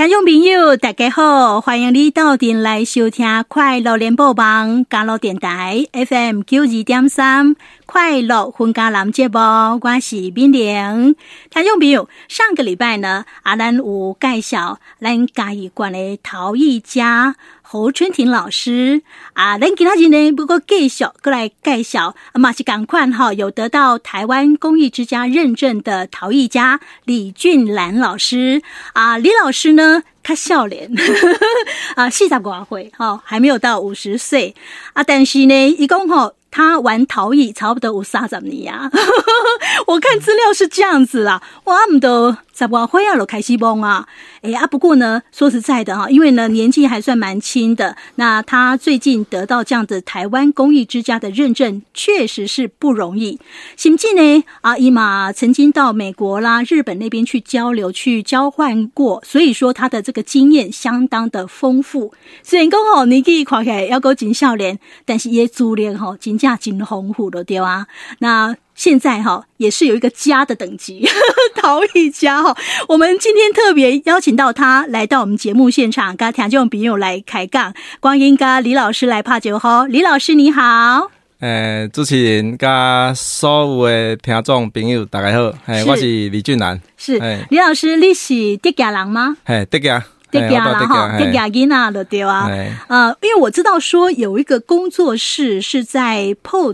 听众朋友，大家好，欢迎你到店来收听《快乐联播网》加乐电台 FM 九二点三《快乐分家男节目》，我是敏玲。听众朋友，上个礼拜呢，阿兰有介绍咱嘉义县的陶艺家侯春婷老师啊，咱今天呢，不过介绍过来介绍，嘛是赶快哈，有得到台湾工艺之家认证的陶艺家李俊兰老师啊，李老师呢。他笑脸啊，四十多岁哈，还没有到五十岁啊。但是呢，一共哈，他玩陶艺差不多有三十年呀。我看资料是这样子啦，哇，他们都。在不会要了开西崩啊，哎啊，不过呢，说实在的哈，因为呢年纪还算蛮轻的，那他最近得到这样的台湾公益之家的认证，确实是不容易。行进呢阿，伊玛曾经到美国啦、日本那边去交流、去交换过，所以说他的这个经验相当的丰富。虽然讲吼年纪看起来要够真少年，但是也资历吼真正真丰富的对啊。那现在哈也是有一个家的等级，陶艺家哈。我们今天特别邀请到他来到我们节目现场，跟听众朋友来开杠。光阴跟李老师来拍酒吼，李老师你好。诶，主持人跟所有的听众朋友大家好，诶，我是李俊南。是李老师，你是德家人吗？诶，客家，德家人哈，德家囡仔的对啊。呃，因为我知道说有一个工作室是在破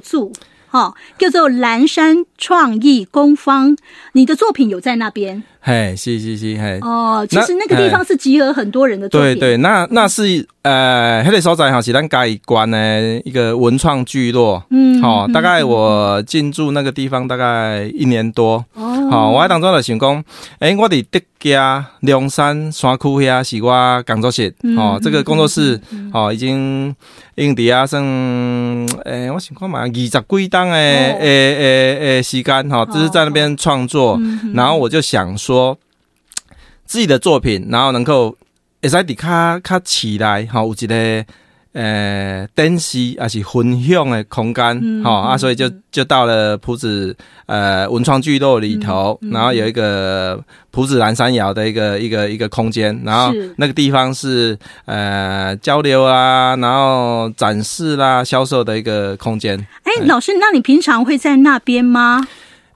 哦，叫做蓝山创意工坊，你的作品有在那边？嘿，是是是，嘿。哦，其实那个地方是集合很多人的作品。对对，那那是呃，那个所在哈是咱嘉义关的一个文创聚落。嗯，好，大概我进驻那个地方大概一年多。哦，好，我喺当中就想讲，诶，我哋德家梁山山区遐是我工作室。哦，这个工作室哦已经已经底下剩，诶，我想看嘛，二十几档诶诶诶诶时间哈，就是在那边创作，然后我就想说。说自己的作品，然后能够会使伫较较起来，哈，有一个呃展示还是分享的空间，哈、嗯哦、啊，所以就就到了朴子呃文创聚落里头，嗯嗯、然后有一个朴子蓝山窑的一个一个一个空间，然后那个地方是呃交流啊，然后展示啦、销售的一个空间。哎、欸，老师，那你平常会在那边吗？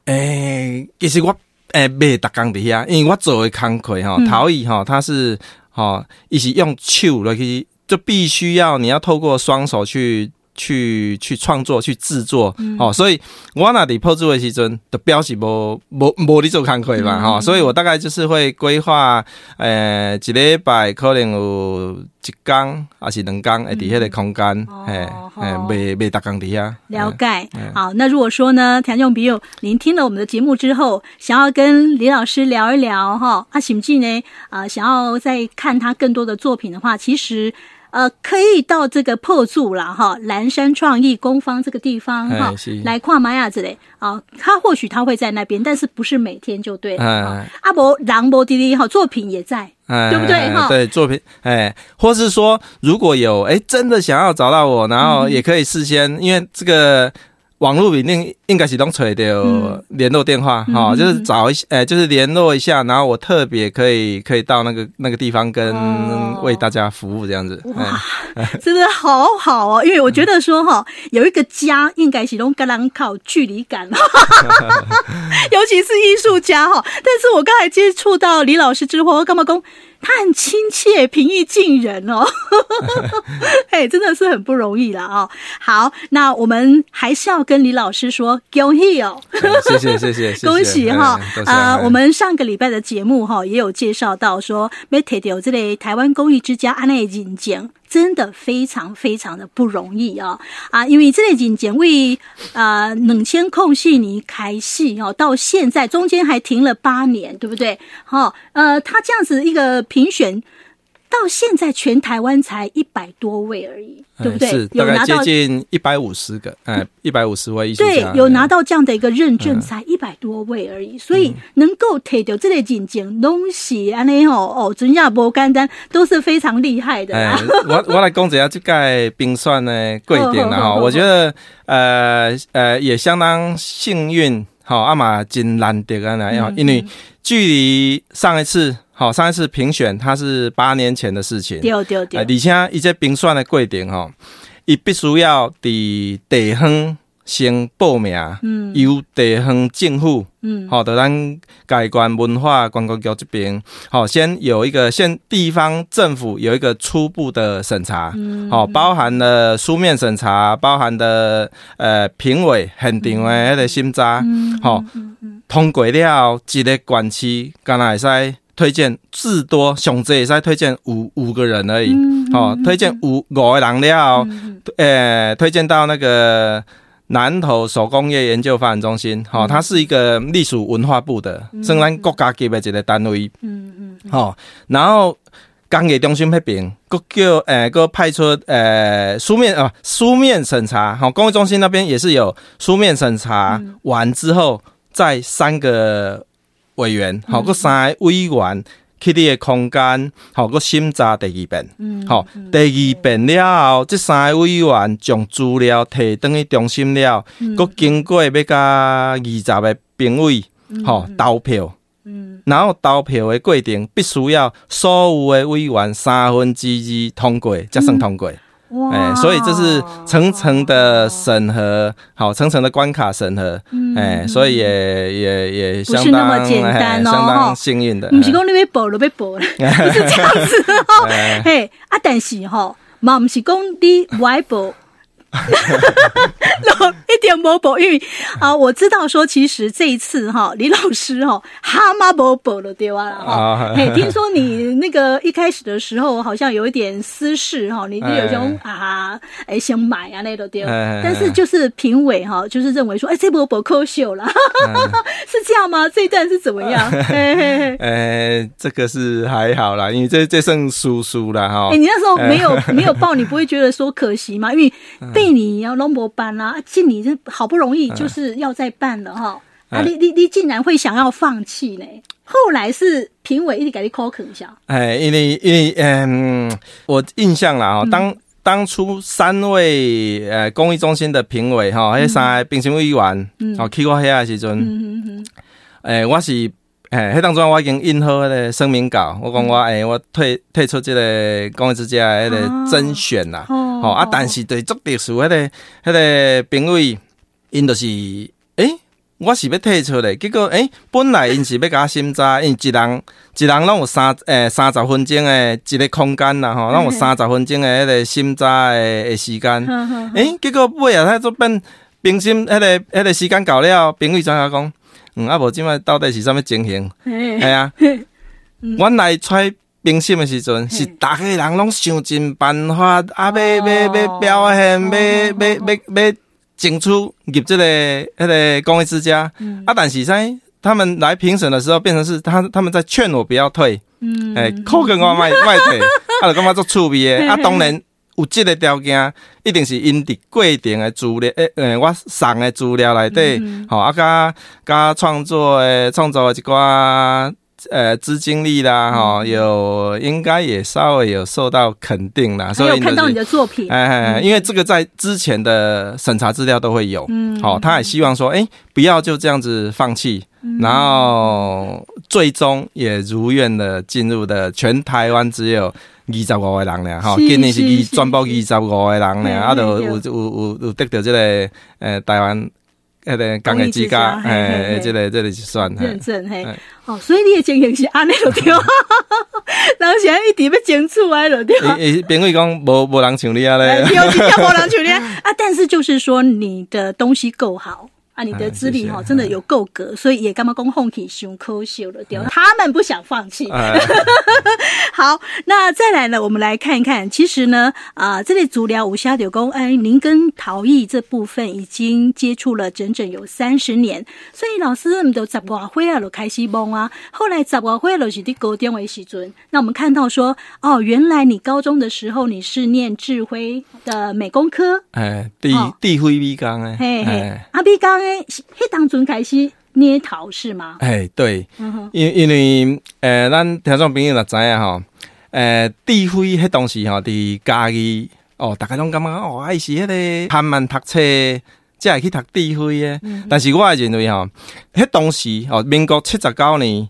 哎、欸，其实我。诶，袂逐工伫遐，因为我做诶工课吼，陶艺吼，它是吼，伊是用手落去，就必须要你要透过双手去。去去创作去制作、嗯、哦，所以我那里破处的时阵的标是无无无你做工课嘛哈，所以我大概就是会规划诶一礼拜可能有一工还是两工会伫迄个空间诶诶，未未逐工伫遐。了解，好，那如果说呢，听众朋友您听了我们的节目之后，想要跟李老师聊一聊哈，啊，甚至呢啊，想要再看他更多的作品的话，其实。呃，可以到这个破处了哈，蓝山创意工坊这个地方哈，来跨玛雅之类啊，他或许他会在那边，但是不是每天就对了。阿伯朗博弟弟哈，作品也在，对不对哈？对，作品哎，或是说如果有哎真的想要找到我，然后也可以事先，因为这个。网络里面应该是都垂的联络电话，哈、嗯，就是找一些，呃，就是联络一下，然后我特别可以可以到那个那个地方跟为大家服务这样子。哇，真的好好哦，因为我觉得说哈，有一个家应该是都跟人靠距离感，尤其是艺术家哈。但是我刚才接触到李老师之后，我干嘛讲？他很亲切，平易近人哦，哎，真的是很不容易了哦。好，那我们还是要跟李老师说恭喜哦，谢谢谢谢，恭喜哈啊！我们上个礼拜的节目哈也有介绍到说，没提到这类台湾公益之家安内引荐。真的非常非常的不容易啊啊！因为这类景简为啊冷千空隙你开戏哦，到现在中间还停了八年，对不对？好，呃，他这样子一个评选。到现在全台湾才一百多位而已，对不对？是，大概接近一百五十个，哎，一百五十位艺术家。对，有拿到这样的一个认证，才一百多位而已。所以能够提到这类金奖东西，安尼哦哦，真正不简单，都是非常厉害的。我我来讲一下这个冰算呢贵一点了哈，我觉得呃呃也相当幸运。好阿玛真难得啊，来因为距离上一次，好上一次评选，它是八年前的事情。对对对，而且一些评选的规定，哈，伊必须要伫地方。先报名，嗯，由地方政府，嗯，好，的咱改观文化观光局这边，好，先有一个先地方政府有一个初步的审查，嗯，好，包含了书面审查，包含的呃评委很定的那个审查，好，通过了一个管区，刚才会使推荐至多上最会使推荐五五个人而已，好，推荐五五个人了，呃，推荐到那个。南投手工业研究发展中心，好、嗯，它是一个隶属文化部的，虽然国家级的一个单位，嗯嗯，好，然后工业中心那边，各叫诶，各派出诶书面啊书面审查，好，工业中心那边也是有书面审查完之后，再三个委员，好，各三个委员。去你的空间，好，个审查第二遍，好，第二遍了后，即三个委员将资料提转去中心了，个经过要甲二十个评委，好投票，然后投票的过程必须要所有的委员三分之二通过，才算通过。哇、欸！所以这是层层的审核，好，层层的关卡审核，哎、所以也也也相当相当幸运的。不是讲你被报了被报了，不是这样子哦。嘿，啊，但是哈，嘛不是讲你外报。一点没保，因为啊，我知道说，其实这一次哈，李老师哈，哈妈没保了对吧？哈，哎，听说你那个一开始的时候，好像有一点私事哈，你就有种啊，哎，想买啊那个对，但是就是评委哈，就是认为说，哎，这波不可秀了，是这样吗？这一段是怎么样？哎，这个是还好啦，因为这这剩输输了哈。哎，你那时候没有没有报，你不会觉得说可惜吗？因为被你要龙博办啦，进你这好不容易就是要再办了哈，啊，你你你竟然会想要放弃呢？后来是评委一直给你 call 一下，哎，因为因为嗯，我印象啦哦，当当初三位呃公益中心的评委哈，还有三个评审委员，哦，去过遐的时阵，嗯嗯嗯，我是诶，迄当中我已经印好那个声明稿，我讲我诶，我退退出这个公益之家的那个甄选啦。哦啊，但是对足特殊迄个迄个评委，因就是诶，我是要退出的，结果诶，本来因是要甲审查，因一人一人拢有三诶三十分钟诶一个空间啦吼，拢有 三十分钟诶迄个审查诶诶时间，诶，结果尾啊，他做变评审迄个迄个时间到了，评委怎样讲？嗯，啊无即摆到底是啥物情形？系啊，原来揣。评审的时阵，是大个人拢想尽办法，啊，要要要表现，要要要要争取入这个那个公益之家。啊，但是在他们来评审的时候，变成是他他们在劝我不要退。嗯，诶，扣跟我卖卖退，啊，就感觉足趣味的。啊，当然有这个条件，一定是因伫过程的资料，诶诶，我送的资料内底，好啊，甲甲创作诶，创作的一寡。呃，资金力啦，哈，有应该也稍微有受到肯定啦，所以有看到你的作品，哎哎，因为这个在之前的审查资料都会有，嗯，好，他也希望说，哎，不要就这样子放弃，然后最终也如愿的进入的全台湾只有二十五个人呢，哈，今年是以全部二十五个人呢，啊，都有有有有得到这个呃台湾。诶，对，刚个之家，诶，即个即个是算认证嘿。哦，所以你的经营是安尼就对，然后现在一直要争取安尼就对。诶，评委讲无无人像你啊咧，有几条无人像你 啊，但是就是说你的东西够好。啊，你的资历哈真的有够格，所以也干嘛讲放弃胸口秀了掉，他们不想放弃。好，那再来呢，我们来看一看，其实呢，啊、呃，这里足疗五虾柳工，哎，您跟陶艺这部分已经接触了整整有三十年，所以老师们都十外岁啊，就开始懵啊。后来十外岁就是在高中的时阵，那我们看到说，哦，原来你高中的时候你是念智慧的美工科，哎，地地辉美工哎，嘿嘿，阿美工迄当阵开始捏陶是吗？哎，对，因因为呃，咱听众朋友也知影吼，呃，智辉迄当时吼，伫家己哦，大家拢感觉哦，还是迄个贪慢读册才会去读智慧诶。但是我也认为吼，迄当时哦，民国七十九年，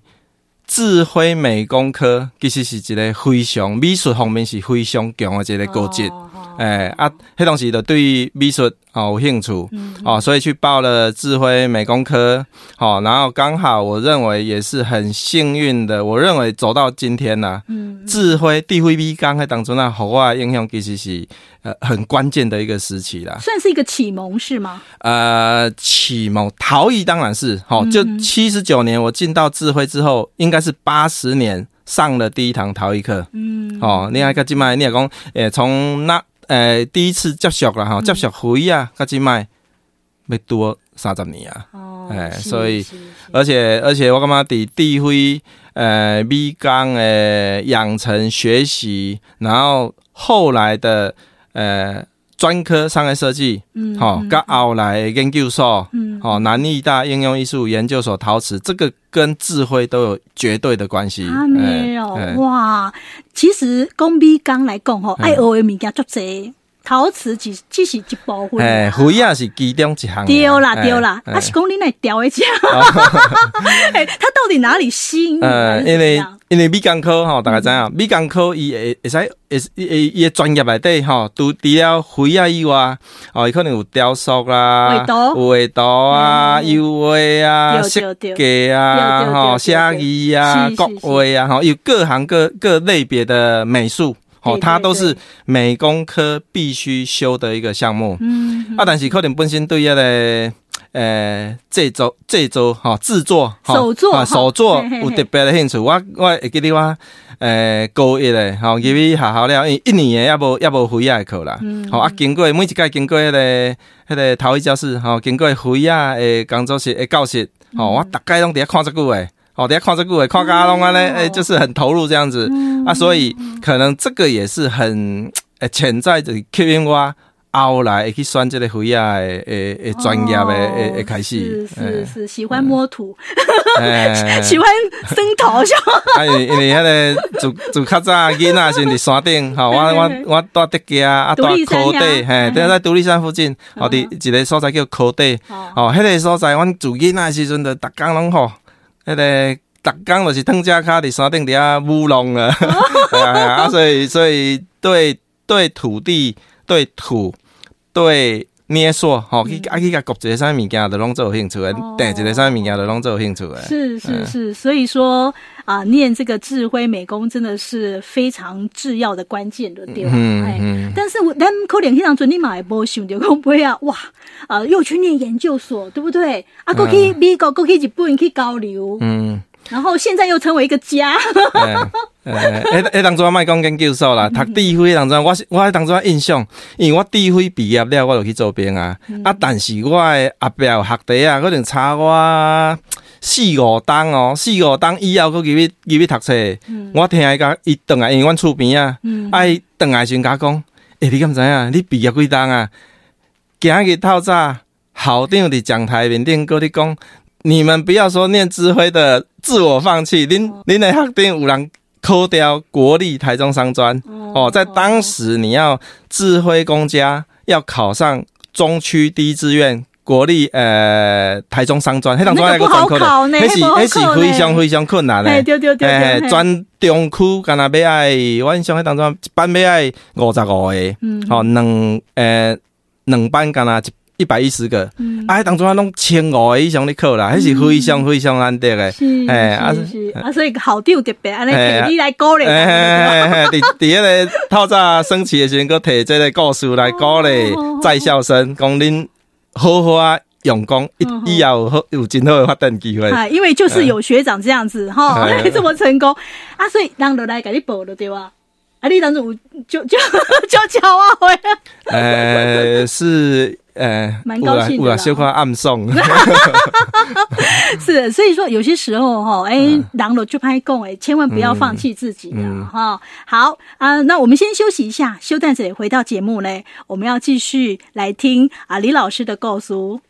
智慧美工科其实是一个非常美术方面是非常强诶一个高职。哦诶、啊，迄当时就对美术哦有兴趣，嗯、哦，所以去报了智慧美工科，哦，然后刚好我认为也是很幸运的，我认为走到今天呐，嗯，智慧 DVB 刚才当中那好啊，影响其实是呃很关键的一个时期啦，算是一个启蒙是吗？呃，启蒙陶艺当然是，哦，就七十九年我进到智慧之后，应该是八十年上了第一堂陶艺课，嗯，哦，你看个今麦你也讲，诶，从那。诶、欸，第一次接触啦，哈，接触灰啊，甲即卖要多三十年啊，诶、所以，而且而且我感觉伫智慧诶美工诶养成学习，然后后来的诶专、呃、科商业设计，嗯，好，甲后来研究所，嗯，好，南艺大应用艺术研究所陶瓷，这个跟智慧都有绝对的关系。啊，没有、哇。其实工笔刚来讲吼，爱学的物件足侪，陶瓷只只是一部分。哎，灰也是其中一项。对啦，对啦，啊是讲你来雕一下。哎，他到底哪里吸引？呃，因为因为美工科吼，大家知影，美工科伊会会使，会伊伊的专业内底吼，除除了灰啊以外，哦，伊可能有雕塑啦，有画图啊，油画啊，设计啊，吼，写意啊，国画啊，吼，有各行各各类别的美术。哦，它都是美工科必须修的一个项目。嗯，啊，但是可能本身对迄个呃制作制作哈制作手作手作有特别的兴趣。我我会记得我呃高一嘞，好入去学校了，因一年也无也无灰仔课啦。嗯，好啊，经过每一届经过迄个迄个陶艺教室，吼，经过回啊的工作室的教室，吼，我大概拢伫遐看这久诶。哦，等下看这个，看家拢安尼，诶，就是很投入这样子、嗯、啊，所以可能这个也是很诶潜在的吸引我后来会去选这个灰啊，诶诶诶专业的诶诶开始，是是是，喜欢摸土，喜欢生陶，是吧？因为因为迄个自自较早囡仔是伫山顶，吼，我我我住德家啊，住科底，嘿，等下在独立山附近，哦，伫一个所在叫科底，哦，迄个所在，阮自囡仔时阵就逐工拢好。迄个，逐工就是躺只脚伫山顶底下舞弄啊，啊，所以所以对对土地、对土、对捏塑，吼，去啊去甲国际啥物件都拢做有兴趣的，对一个啥物件都拢做有兴趣的。是是是，所以说啊，念这个智慧美工真的是非常制要的关键的对吧？嗯，但是我咱可能迄当阵你嘛会无想着讲不会啊，哇！啊，又去念研究所，对不对？啊，过去美国，过去日本去交流，嗯，然后现在又成为一个家。呃，诶诶，当初我卖讲研究所啦，读智慧当中，我是我喺当初印象，因为我智慧毕业了，我就去做兵啊。嗯、啊，但是我诶阿表学弟啊，可能差我四五档哦，四五档以后，佫入去入去读册。嗯、我听伊讲，伊转来，因为阮厝边啊，哎转来时甲讲，诶、欸，你敢知影？你毕业几档啊？今日透早，校长伫讲台面顶，搁你讲，你们不要说念智慧的自我放弃，您您的学弟有人扣掉国立台中商专哦，在当时你要智慧公家要考上中区第一志愿国立呃台中商专，那个不好考呢，那是那是非常非常困难的，对对对，诶，专中区干那要爱，我印象迄当中一班要爱五十五个，嗯，哦，两呃。两班干那一百一十个，哎，当中啊拢千五个以上的课啦，还是非常非常难得的。哎，啊是啊，所以好丢特别，安尼提你来鼓励。哎哎哎，第第一个透早升旗的时候，搁提这个故事来鼓励在校生，讲恁好好啊用功，以以后有有真好的发展机会。啊，因为就是有学长这样子哈，这么成功啊，所以让落来给你报了，对吧？啊，你当时有就就 就叫我回来。呃，是呃，蛮高兴的啦。小可暗送。是，所以说有些时候哈，哎，人就拍供哎，千万不要放弃自己的哈。好啊，那我们先休息一下，休蛋子回到节目呢，我们要继续来听啊李老师的告诉。